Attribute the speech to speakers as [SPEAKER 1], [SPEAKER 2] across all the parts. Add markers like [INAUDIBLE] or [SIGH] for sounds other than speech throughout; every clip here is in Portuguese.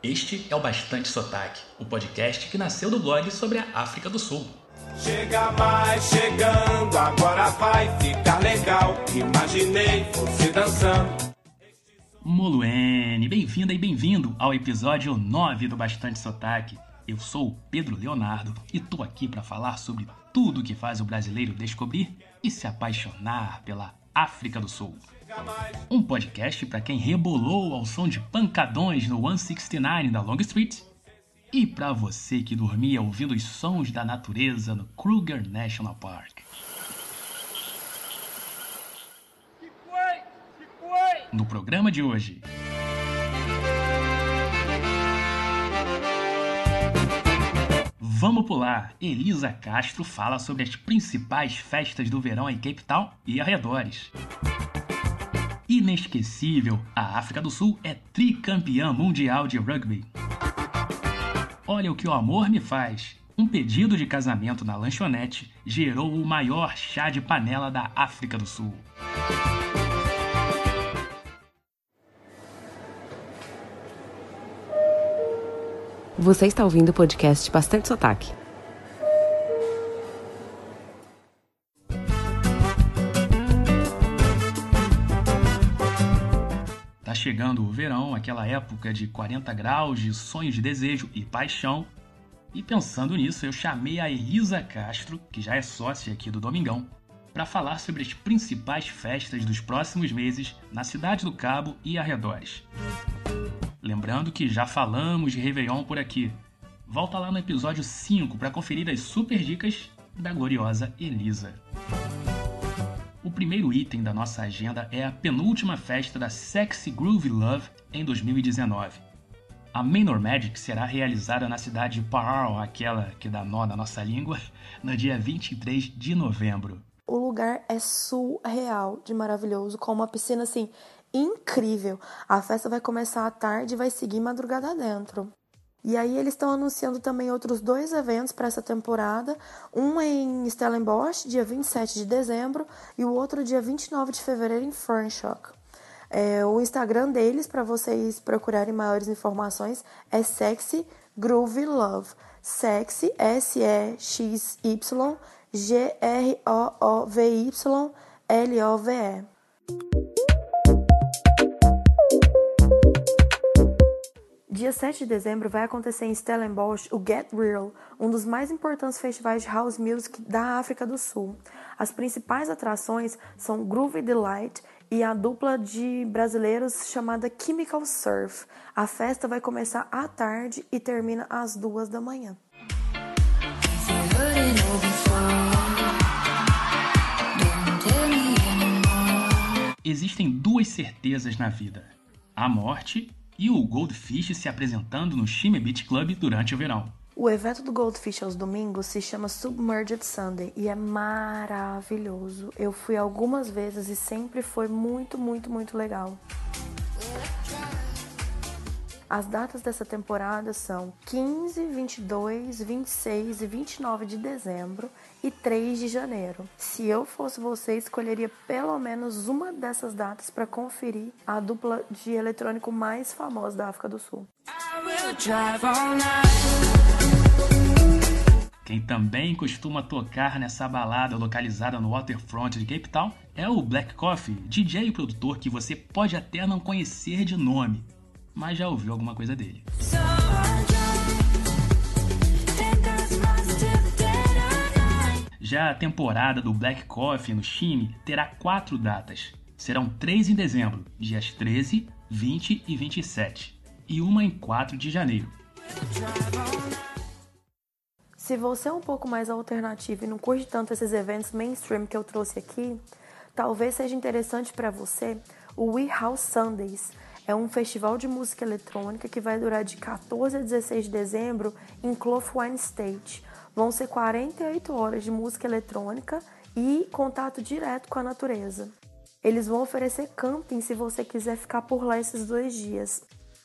[SPEAKER 1] Este é o Bastante Sotaque, o podcast que nasceu do blog sobre a África do Sul.
[SPEAKER 2] Chega mais chegando, agora vai ficar legal. Imaginei você dançando.
[SPEAKER 1] Moluene, bem-vinda e bem-vindo ao episódio 9 do Bastante Sotaque. Eu sou o Pedro Leonardo e tô aqui para falar sobre tudo que faz o brasileiro descobrir e se apaixonar pela África do Sul. Um podcast para quem rebolou ao som de pancadões no 169 da Long Street e para você que dormia ouvindo os sons da natureza no Kruger National Park. No programa de hoje. Vamos pular! Elisa Castro fala sobre as principais festas do verão em Cape Town e arredores. Inesquecível, a África do Sul é tricampeã mundial de rugby. Olha o que o amor me faz. Um pedido de casamento na lanchonete gerou o maior chá de panela da África do Sul.
[SPEAKER 3] Você está ouvindo o podcast Bastante Sotaque.
[SPEAKER 1] Chegando o verão, aquela época de 40 graus, de sonhos de desejo e paixão. E pensando nisso, eu chamei a Elisa Castro, que já é sócia aqui do Domingão, para falar sobre as principais festas dos próximos meses na cidade do Cabo e arredores. Lembrando que já falamos de Réveillon por aqui. Volta lá no episódio 5 para conferir as super dicas da gloriosa Elisa. O primeiro item da nossa agenda é a penúltima festa da Sexy Groovy Love em 2019. A Manor Magic será realizada na cidade de Paarl, aquela que dá nó na nossa língua, [LAUGHS] no dia 23 de novembro.
[SPEAKER 4] O lugar é surreal de maravilhoso, com uma piscina assim incrível. A festa vai começar à tarde e vai seguir madrugada dentro. E aí eles estão anunciando também outros dois eventos para essa temporada, um em Stellenbosch, dia 27 de dezembro, e o outro dia 29 de fevereiro em Franschhoek. É, o Instagram deles, para vocês procurarem maiores informações, é Sexy Groovy Love. Sexy, S-E-X-Y, G-R-O-O-V-Y, L-O-V-E. Dia 7 de dezembro vai acontecer em Stellenbosch o Get Real, um dos mais importantes festivais de house music da África do Sul. As principais atrações são Groovy Delight e a dupla de brasileiros chamada Chemical Surf. A festa vai começar à tarde e termina às duas da manhã.
[SPEAKER 1] Existem duas certezas na vida: a morte e o Goldfish se apresentando no Shime Beach Club durante o verão.
[SPEAKER 4] O evento do Goldfish aos domingos se chama Submerged Sunday e é maravilhoso. Eu fui algumas vezes e sempre foi muito, muito, muito legal. As datas dessa temporada são 15, 22, 26 e 29 de dezembro e 3 de janeiro. Se eu fosse você, escolheria pelo menos uma dessas datas para conferir a dupla de eletrônico mais famosa da África do Sul.
[SPEAKER 1] Quem também costuma tocar nessa balada localizada no waterfront de Cape Town é o Black Coffee, DJ e produtor que você pode até não conhecer de nome, mas já ouviu alguma coisa dele. Já a temporada do Black Coffee no Chime terá quatro datas. Serão três em dezembro, dias 13, 20 e 27, e uma em 4 de janeiro.
[SPEAKER 4] Se você é um pouco mais alternativo e não curte tanto esses eventos mainstream que eu trouxe aqui, talvez seja interessante para você o We House Sundays. É um festival de música eletrônica que vai durar de 14 a 16 de dezembro em Clothwine State. Vão ser 48 horas de música eletrônica e contato direto com a natureza. Eles vão oferecer camping se você quiser ficar por lá esses dois dias.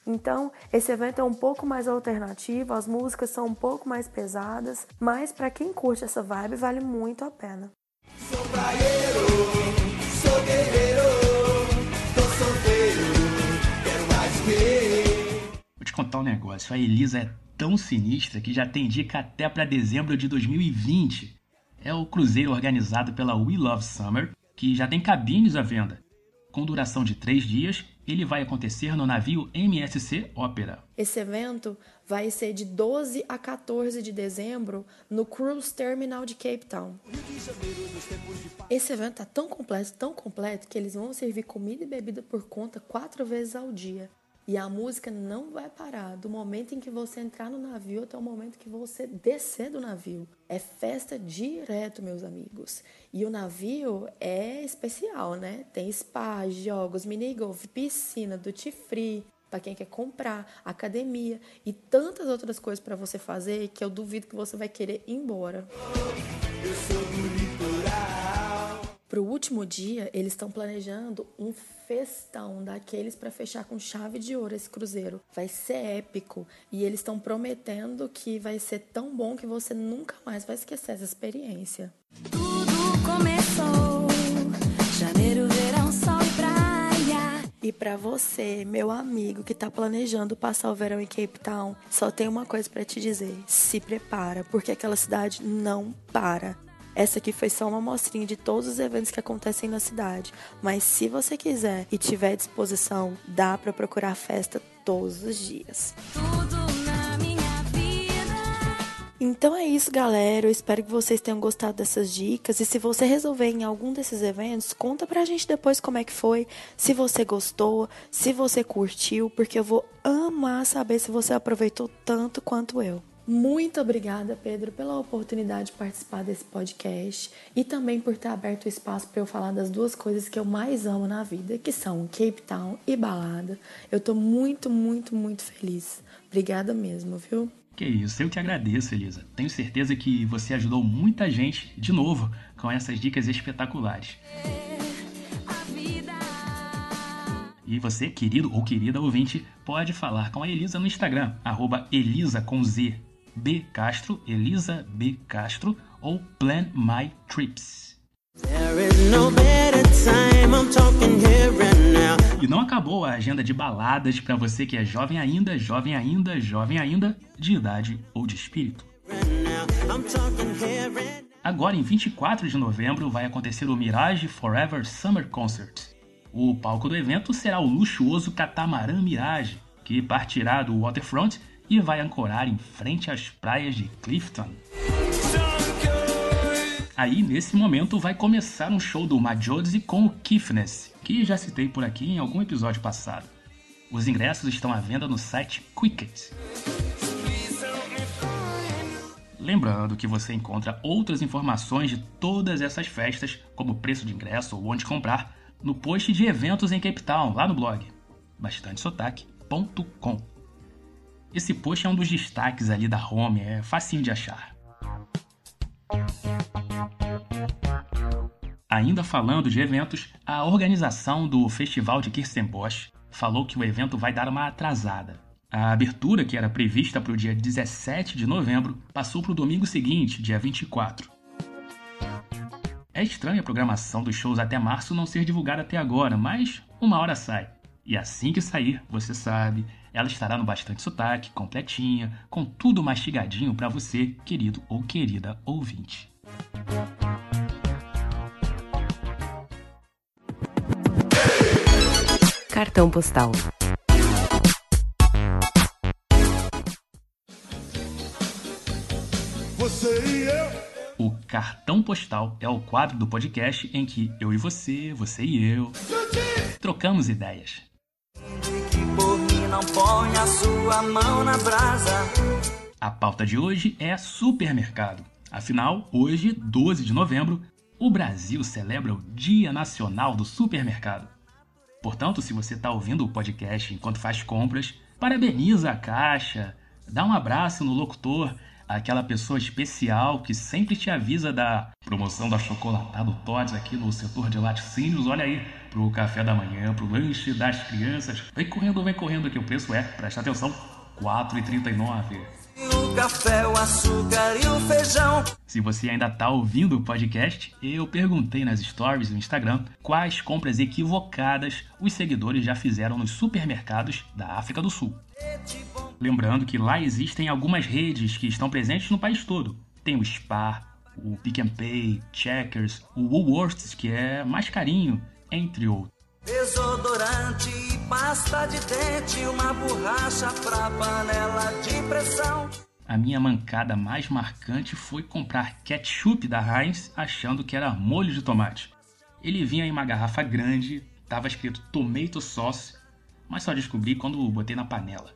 [SPEAKER 4] Então, esse evento é um pouco mais alternativo, as músicas são um pouco mais pesadas, mas para quem curte essa vibe, vale muito a pena.
[SPEAKER 2] Sou praieiro,
[SPEAKER 1] te contar um negócio. A Elisa é tão sinistra que já tem dica até para dezembro de 2020. É o cruzeiro organizado pela We Love Summer, que já tem cabines à venda. Com duração de três dias, ele vai acontecer no navio MSC Opera.
[SPEAKER 4] Esse evento vai ser de 12 a 14 de dezembro no Cruise Terminal de Cape Town. Esse evento tá tão completo, tão completo, que eles vão servir comida e bebida por conta quatro vezes ao dia. E a música não vai parar do momento em que você entrar no navio até o momento que você descer do navio. É festa direto, meus amigos. E o navio é especial, né? Tem spa, jogos, mini golf, piscina, duty free, para quem quer comprar, academia e tantas outras coisas para você fazer que eu duvido que você vai querer ir embora. Eu sou para o último dia, eles estão planejando um festão daqueles para fechar com chave de ouro esse cruzeiro. Vai ser épico e eles estão prometendo que vai ser tão bom que você nunca mais vai esquecer essa experiência. Tudo começou, janeiro, verão, sol e praia. E para você, meu amigo que está planejando passar o verão em Cape Town, só tem uma coisa para te dizer: se prepara, porque aquela cidade não para. Essa aqui foi só uma amostrinha de todos os eventos que acontecem na cidade, mas se você quiser e tiver disposição, dá para procurar festa todos os dias. Então é isso, galera. Eu espero que vocês tenham gostado dessas dicas. E se você resolver em algum desses eventos, conta pra gente depois como é que foi, se você gostou, se você curtiu, porque eu vou amar saber se você aproveitou tanto quanto eu. Muito obrigada, Pedro, pela oportunidade de participar desse podcast e também por ter aberto o espaço para eu falar das duas coisas que eu mais amo na vida, que são Cape Town e balada. Eu tô muito, muito, muito feliz. Obrigada mesmo, viu?
[SPEAKER 1] Que isso, eu te agradeço, Elisa. Tenho certeza que você ajudou muita gente, de novo, com essas dicas espetaculares. E você, querido ou querida ouvinte, pode falar com a Elisa no Instagram, arroba Elisa com Z, B. Castro, Elisa B. Castro ou Plan My Trips. E não acabou a agenda de baladas para você que é jovem ainda, jovem ainda, jovem ainda, de idade ou de espírito. Agora, em 24 de novembro, vai acontecer o Mirage Forever Summer Concert. O palco do evento será o luxuoso catamarã Mirage, que partirá do waterfront e vai ancorar em frente às praias de Clifton. Aí, nesse momento, vai começar um show do Majodzi com o Kiffness, que já citei por aqui em algum episódio passado. Os ingressos estão à venda no site Quicket. Lembrando que você encontra outras informações de todas essas festas, como preço de ingresso ou onde comprar, no post de eventos em Cape Town, lá no blog bastantesotaque.com. Esse post é um dos destaques ali da home, é facinho de achar. Ainda falando de eventos, a organização do Festival de Kirstenbosch falou que o evento vai dar uma atrasada. A abertura, que era prevista para o dia 17 de novembro, passou para o domingo seguinte, dia 24. É estranha a programação dos shows até março não ser divulgada até agora, mas uma hora sai. E assim que sair, você sabe, ela estará no Bastante Sotaque, completinha, com tudo mastigadinho para você, querido ou querida ouvinte.
[SPEAKER 3] Cartão postal.
[SPEAKER 1] Você e eu. O cartão postal é o quadro do podcast em que eu e você, você e eu, trocamos ideias não põe a sua mão na brasa. A pauta de hoje é supermercado. Afinal, hoje, 12 de novembro, o Brasil celebra o Dia Nacional do Supermercado. Portanto, se você está ouvindo o podcast enquanto faz compras, parabeniza a caixa, dá um abraço no locutor, aquela pessoa especial que sempre te avisa da promoção da chocolatada Todds aqui no setor de laticínios. Olha aí, pro café da manhã, pro lanche das crianças. Vem correndo, vem correndo que o preço é, presta atenção, R$ 4,39. O café, o açúcar e o feijão. Se você ainda tá ouvindo o podcast, eu perguntei nas stories do Instagram quais compras equivocadas os seguidores já fizeram nos supermercados da África do Sul. Lembrando que lá existem algumas redes que estão presentes no país todo. Tem o Spar, o Pick and Pay, Checkers, o Woolworths, que é mais carinho, entre outros.
[SPEAKER 5] Desodorante e pasta de dente, uma borracha pra panela de pressão.
[SPEAKER 1] A minha mancada mais marcante foi comprar ketchup da Heinz achando que era molho de tomate. Ele vinha em uma garrafa grande, estava escrito tomato sauce, mas só descobri quando botei na panela.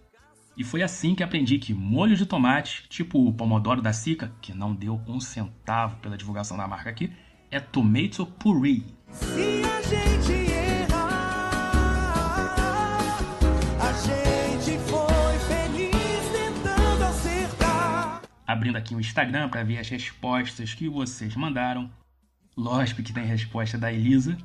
[SPEAKER 1] E foi assim que aprendi que molho de tomate, tipo o pomodoro da Sica, que não deu um centavo pela divulgação da marca aqui, é tomato puree.
[SPEAKER 2] Se a gente
[SPEAKER 1] Abrindo aqui o Instagram para ver as respostas que vocês mandaram. Lógico que tem resposta da Elisa.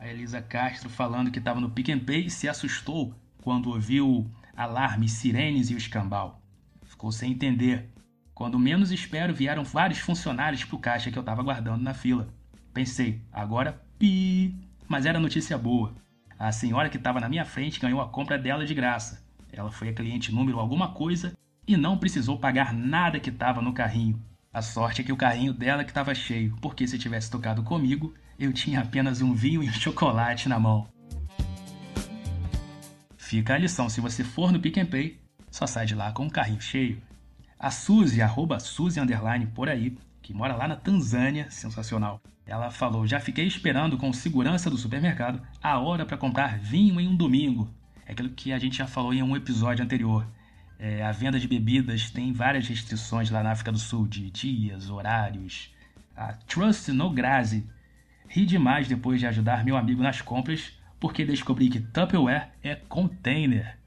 [SPEAKER 1] A Elisa Castro falando que estava no Pick and Pay e se assustou quando ouviu alarmes, sirenes e o escambau. Ficou sem entender. Quando menos espero, vieram vários funcionários pro caixa que eu estava guardando na fila. Pensei, agora pi. Mas era notícia boa. A senhora que estava na minha frente ganhou a compra dela de graça. Ela foi a cliente número alguma coisa e não precisou pagar nada que estava no carrinho. A sorte é que o carrinho dela que estava cheio, porque se tivesse tocado comigo, eu tinha apenas um vinho e um chocolate na mão. Fica a lição, se você for no Pick and Pay, só sai de lá com um carrinho cheio. A Suzy, arroba Suzy Underline por aí, que mora lá na Tanzânia, sensacional. Ela falou: Já fiquei esperando com segurança do supermercado a hora para comprar vinho em um domingo. É aquilo que a gente já falou em um episódio anterior. É, a venda de bebidas tem várias restrições lá na África do Sul, de dias, horários. A Trust No Grazi. Ri demais depois de ajudar meu amigo nas compras, porque descobri que Tupperware é container.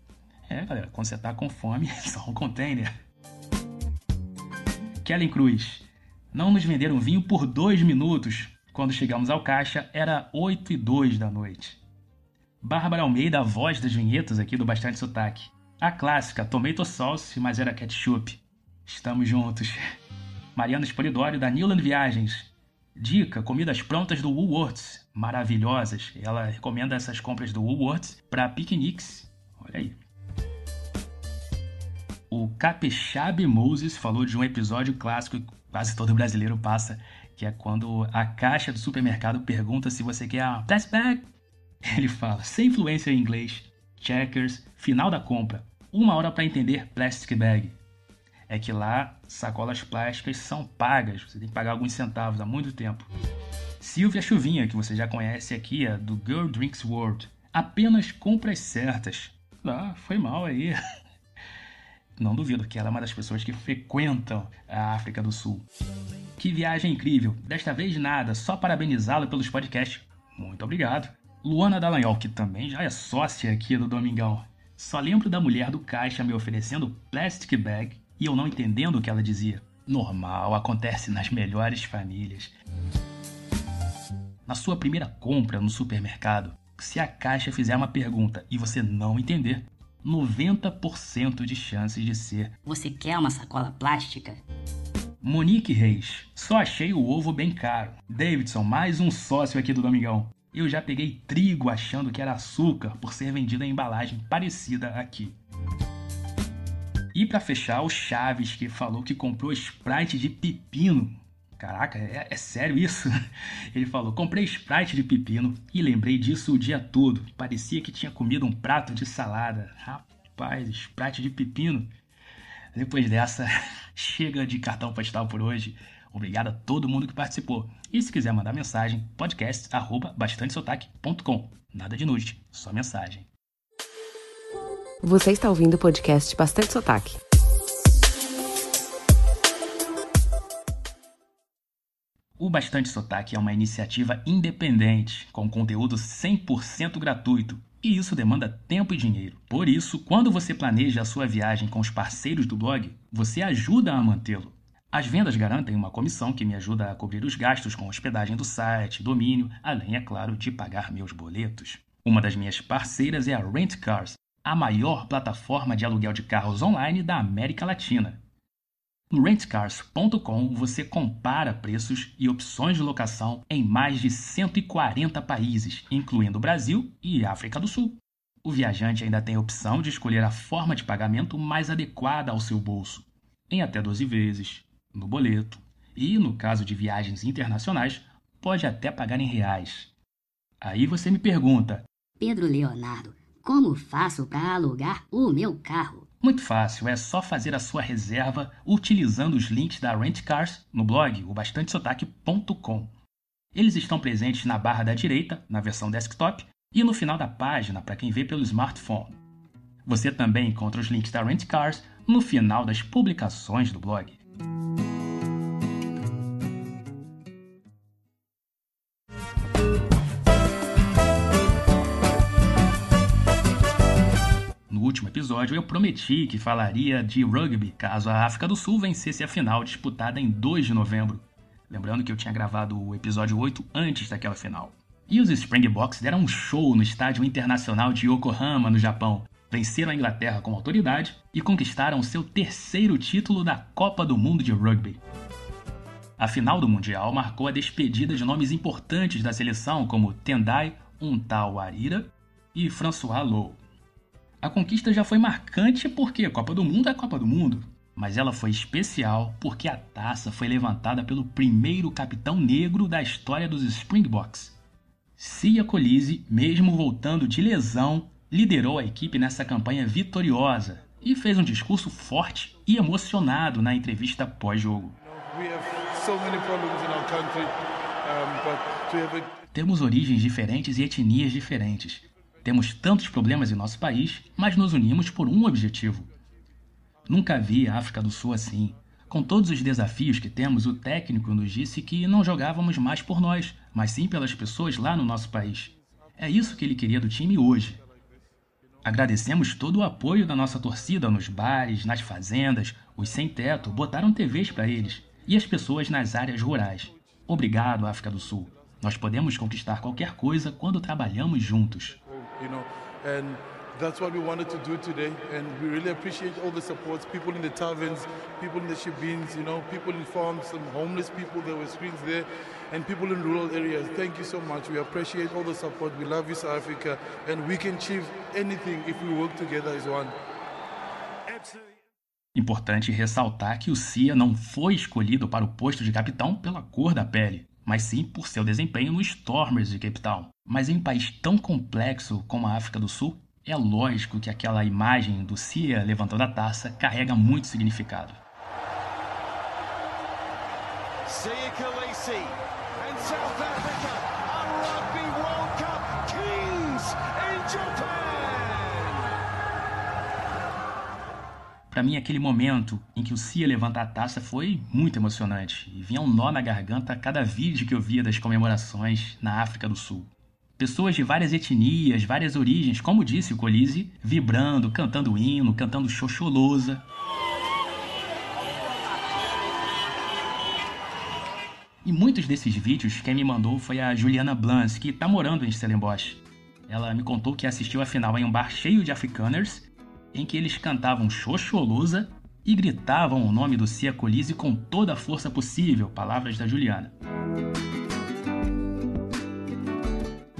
[SPEAKER 1] É, galera, quando você tá com fome, [LAUGHS] só um container. Kellen Cruz. Não nos venderam vinho por dois minutos. Quando chegamos ao caixa, era 8 e 2 da noite. Bárbara Almeida, a voz das vinhetas aqui do Bastante Sotaque. A clássica, tomato sauce, mas era ketchup. Estamos juntos. [LAUGHS] Mariana Espolidório, da Newland Viagens. Dica, comidas prontas do Woolworths. Maravilhosas. Ela recomenda essas compras do Woolworths para piqueniques. Olha aí. O Capixabe Moses falou de um episódio clássico que quase todo brasileiro passa, que é quando a caixa do supermercado pergunta se você quer uma plastic bag. Ele fala, sem influência em inglês, checkers, final da compra, uma hora para entender plastic bag. É que lá sacolas plásticas são pagas, você tem que pagar alguns centavos há muito tempo. Silvia Chuvinha, que você já conhece aqui, é do Girl Drinks World. Apenas compras certas. Ah, foi mal aí. [LAUGHS] Não duvido que ela é uma das pessoas que frequentam a África do Sul. Que viagem incrível! Desta vez nada, só parabenizá-lo pelos podcasts. Muito obrigado. Luana Dallagnol, que também já é sócia aqui do Domingão. Só lembro da mulher do caixa me oferecendo plastic bag e eu não entendendo o que ela dizia. Normal, acontece nas melhores famílias. Na sua primeira compra no supermercado, se a caixa fizer uma pergunta e você não entender, 90% de chances de ser
[SPEAKER 6] Você quer uma sacola plástica?
[SPEAKER 1] Monique Reis, só achei o ovo bem caro. Davidson, mais um sócio aqui do Domingão. Eu já peguei trigo achando que era açúcar por ser vendido em embalagem parecida aqui. E para fechar, o Chaves que falou que comprou Sprite de pepino. Caraca, é, é sério isso? [LAUGHS] Ele falou: comprei Sprite de pepino e lembrei disso o dia todo. Parecia que tinha comido um prato de salada. Rapaz, Sprite de pepino. Depois dessa, [LAUGHS] chega de cartão postal por hoje. Obrigado a todo mundo que participou. E se quiser mandar mensagem, podcast@bastantesotaque.com. Nada de nude, só mensagem.
[SPEAKER 3] Você está ouvindo o podcast Bastante Sotaque.
[SPEAKER 1] O Bastante Sotaque é uma iniciativa independente, com conteúdo 100% gratuito, e isso demanda tempo e dinheiro. Por isso, quando você planeja a sua viagem com os parceiros do blog, você ajuda a mantê-lo. As vendas garantem uma comissão que me ajuda a cobrir os gastos com hospedagem do site, domínio, além, é claro, de pagar meus boletos. Uma das minhas parceiras é a Rent Cars, a maior plataforma de aluguel de carros online da América Latina. No rentcars.com você compara preços e opções de locação em mais de 140 países, incluindo Brasil e África do Sul. O viajante ainda tem a opção de escolher a forma de pagamento mais adequada ao seu bolso, em até 12 vezes, no boleto, e, no caso de viagens internacionais, pode até pagar em reais. Aí você me pergunta:
[SPEAKER 6] Pedro Leonardo, como faço para alugar o meu carro?
[SPEAKER 1] Muito fácil, é só fazer a sua reserva utilizando os links da Rent Cars no blog o bastantesotaque.com. Eles estão presentes na barra da direita, na versão desktop, e no final da página para quem vê pelo smartphone. Você também encontra os links da Rent Cars no final das publicações do blog. Episódio, eu prometi que falaria de rugby caso a África do Sul vencesse a final disputada em 2 de novembro. Lembrando que eu tinha gravado o episódio 8 antes daquela final. E os Springboks deram um show no Estádio Internacional de Yokohama, no Japão. Venceram a Inglaterra com autoridade e conquistaram seu terceiro título da Copa do Mundo de Rugby. A final do Mundial marcou a despedida de nomes importantes da seleção como Tendai Untawarira e François Lowe. A conquista já foi marcante porque a Copa do Mundo é a Copa do Mundo, mas ela foi especial porque a taça foi levantada pelo primeiro capitão negro da história dos Springboks. Cia Colise, mesmo voltando de lesão, liderou a equipe nessa campanha vitoriosa e fez um discurso forte e emocionado na entrevista pós-jogo. Temos origens diferentes e etnias diferentes. Temos tantos problemas em nosso país, mas nos unimos por um objetivo. Nunca vi a África do Sul assim. Com todos os desafios que temos, o técnico nos disse que não jogávamos mais por nós, mas sim pelas pessoas lá no nosso país. É isso que ele queria do time hoje. Agradecemos todo o apoio da nossa torcida nos bares, nas fazendas, os sem-teto botaram TVs para eles e as pessoas nas áreas rurais. Obrigado, África do Sul. Nós podemos conquistar qualquer coisa quando trabalhamos juntos.
[SPEAKER 7] You know, and that's what we wanted to do today. And we really appreciate all the supports, people in the taverns, people in the shebeens, you know, people in farms, some homeless people, there were screens there, and people in rural areas. Thank you so much. We appreciate all the support. We love you, South Africa, and we can achieve anything if we work together as one.
[SPEAKER 1] Importante ressaltar que o Cia não foi escolhido para o posto de capitão pela cor da pele, mas sim por seu desempenho no Stormers de Cape Town. Mas em um país tão complexo como a África do Sul, é lógico que aquela imagem do Cia levantando a taça carrega muito significado. Para mim, aquele momento em que o Cia levanta a taça foi muito emocionante e vinha um nó na garganta a cada vídeo que eu via das comemorações na África do Sul. Pessoas de várias etnias, várias origens, como disse o Colise, vibrando, cantando hino, cantando xoxolosa. E muitos desses vídeos quem me mandou foi a Juliana Blans, que tá morando em Stellenbosch. Ela me contou que assistiu a final em um bar cheio de afrikaners, em que eles cantavam xoxolosa e gritavam o nome do Cia Colise com toda a força possível, palavras da Juliana.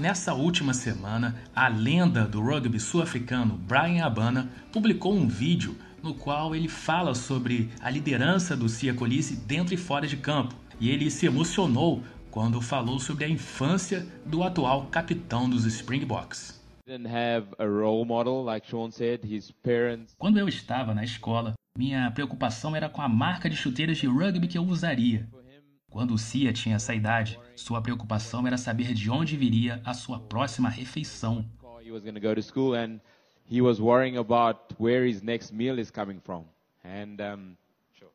[SPEAKER 1] Nessa última semana, a lenda do rugby sul-africano Brian Abana publicou um vídeo no qual ele fala sobre a liderança do Cia Colise dentro e fora de campo. E ele se emocionou quando falou sobre a infância do atual capitão dos Springboks. Quando eu estava na escola, minha preocupação era com a marca de chuteiras de rugby que eu usaria. Quando o Cia tinha essa idade, sua preocupação era saber de onde viria a sua próxima refeição.
[SPEAKER 8] he was going to go to school, and he was worrying about where his next meal is coming from. And um, sure.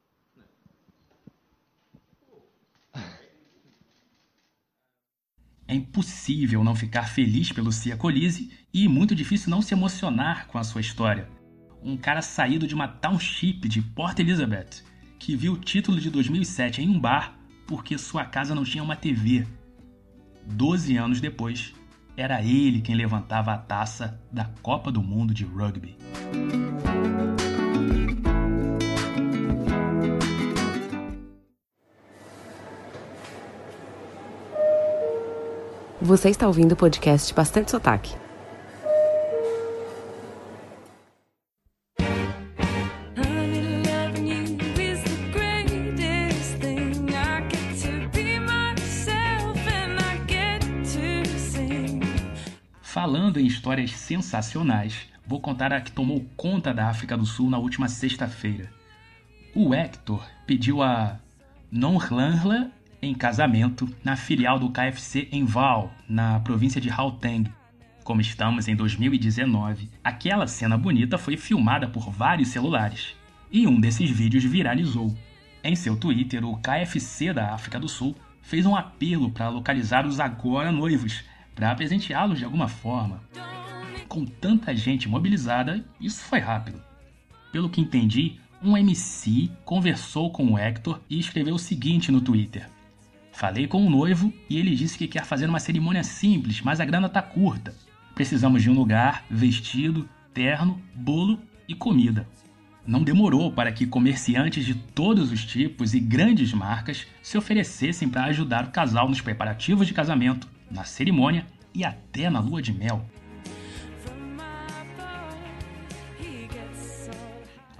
[SPEAKER 1] É impossível não ficar feliz pelo Cia Colise e muito difícil não se emocionar com a sua história. Um cara saído de uma township de Port Elizabeth, que viu o título de 2007 em um bar porque sua casa não tinha uma TV. Doze anos depois, era ele quem levantava a taça da Copa do Mundo de Rugby.
[SPEAKER 3] Você está ouvindo o podcast Bastante Sotaque.
[SPEAKER 1] Falando em histórias sensacionais, vou contar a que tomou conta da África do Sul na última sexta-feira. O Hector pediu a Nonhlanhla em casamento na filial do KFC em Val, na província de Gauteng. Como estamos em 2019, aquela cena bonita foi filmada por vários celulares e um desses vídeos viralizou. Em seu Twitter, o KFC da África do Sul fez um apelo para localizar os agora noivos, para presenteá-los de alguma forma. Com tanta gente mobilizada, isso foi rápido. Pelo que entendi, um MC conversou com o Hector e escreveu o seguinte no Twitter: Falei com o noivo e ele disse que quer fazer uma cerimônia simples, mas a grana tá curta. Precisamos de um lugar, vestido, terno, bolo e comida. Não demorou para que comerciantes de todos os tipos e grandes marcas se oferecessem para ajudar o casal nos preparativos de casamento, na cerimônia e até na lua de mel.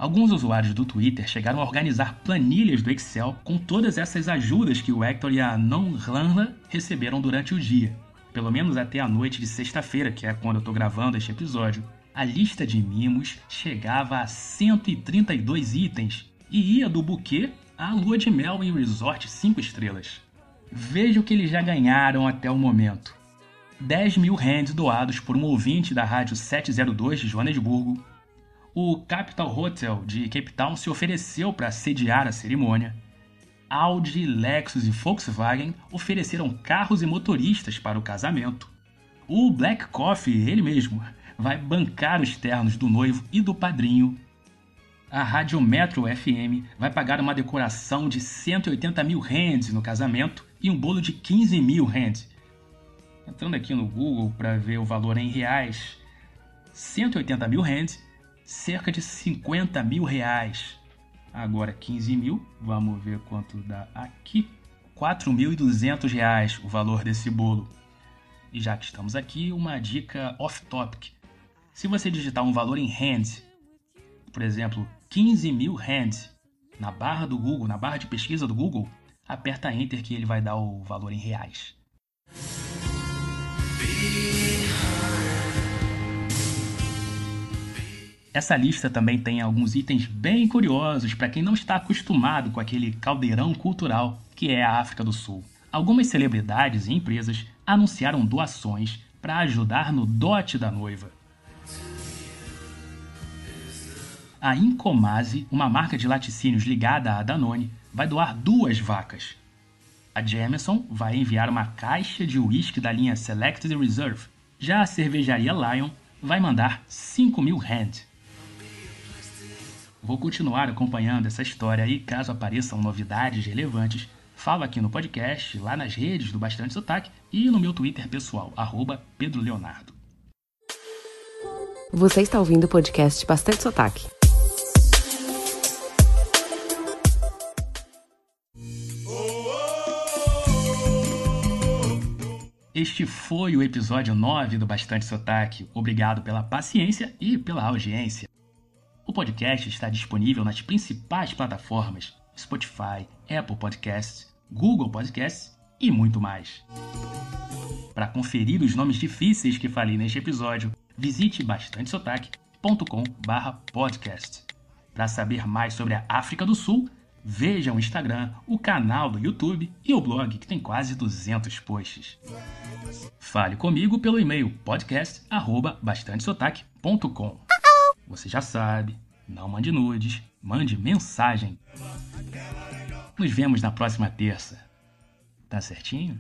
[SPEAKER 1] Alguns usuários do Twitter chegaram a organizar planilhas do Excel com todas essas ajudas que o Hector e a Non Hlanla receberam durante o dia, pelo menos até a noite de sexta-feira, que é quando eu estou gravando este episódio. A lista de mimos chegava a 132 itens e ia do buquê à lua de mel em resort 5 estrelas. Veja o que eles já ganharam até o momento. 10 mil hands doados por um ouvinte da rádio 702 de Joanesburgo, o Capital Hotel de Cape Town se ofereceu para sediar a cerimônia. Audi, Lexus e Volkswagen ofereceram carros e motoristas para o casamento. O Black Coffee, ele mesmo, vai bancar os ternos do noivo e do padrinho. A Rádio Metro FM vai pagar uma decoração de 180 mil rands no casamento e um bolo de 15 mil rands. Entrando aqui no Google para ver o valor em reais, 180 mil rands cerca de 50 mil reais. Agora 15 mil, vamos ver quanto dá aqui. 4.200 reais o valor desse bolo. E já que estamos aqui, uma dica off-topic. Se você digitar um valor em hands, por exemplo, 15 mil hands, na barra do Google, na barra de pesquisa do Google, aperta Enter que ele vai dar o valor em reais. Essa lista também tem alguns itens bem curiosos para quem não está acostumado com aquele caldeirão cultural que é a África do Sul. Algumas celebridades e empresas anunciaram doações para ajudar no dote da noiva. A Incomase, uma marca de laticínios ligada à Danone, vai doar duas vacas. A Jameson vai enviar uma caixa de uísque da linha Selected Reserve. Já a cervejaria Lion vai mandar 5 mil rand. Vou continuar acompanhando essa história e caso apareçam novidades relevantes, falo aqui no podcast, lá nas redes do Bastante Sotaque e no meu Twitter pessoal, arroba Pedro Leonardo.
[SPEAKER 3] Você está ouvindo o podcast Bastante Sotaque.
[SPEAKER 1] Este foi o episódio 9 do Bastante Sotaque. Obrigado pela paciência e pela audiência. O podcast está disponível nas principais plataformas: Spotify, Apple Podcasts, Google Podcasts e muito mais. Para conferir os nomes difíceis que falei neste episódio, visite bastantesotaque.com/podcast. Para saber mais sobre a África do Sul, veja o Instagram, o canal do YouTube e o blog que tem quase 200 posts. Fale comigo pelo e-mail podcast@bastantesotaque.com. Você já sabe, não mande nudes, mande mensagem. Nos vemos na próxima terça. Tá certinho?